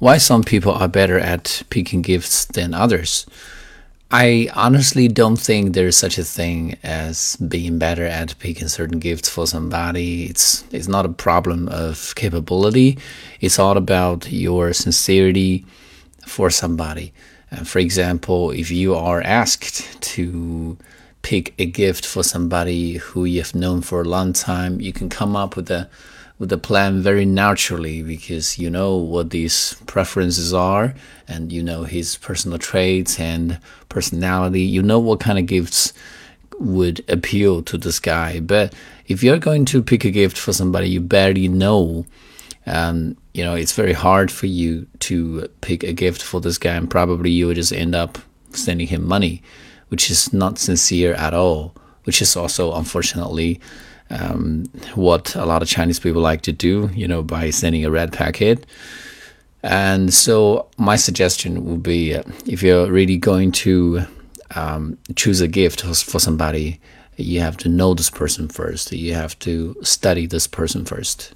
why some people are better at picking gifts than others. I honestly don't think there's such a thing as being better at picking certain gifts for somebody. It's it's not a problem of capability. It's all about your sincerity for somebody. Uh, for example, if you are asked to pick a gift for somebody who you've known for a long time, you can come up with a with a plan very naturally because you know what these preferences are and you know his personal traits and personality. You know what kind of gifts would appeal to this guy. But if you're going to pick a gift for somebody you barely know, um, you know, it's very hard for you to pick a gift for this guy, and probably you would just end up sending him money, which is not sincere at all, which is also, unfortunately, um, what a lot of Chinese people like to do, you know, by sending a red packet. And so, my suggestion would be uh, if you're really going to um, choose a gift for somebody, you have to know this person first. You have to study this person first.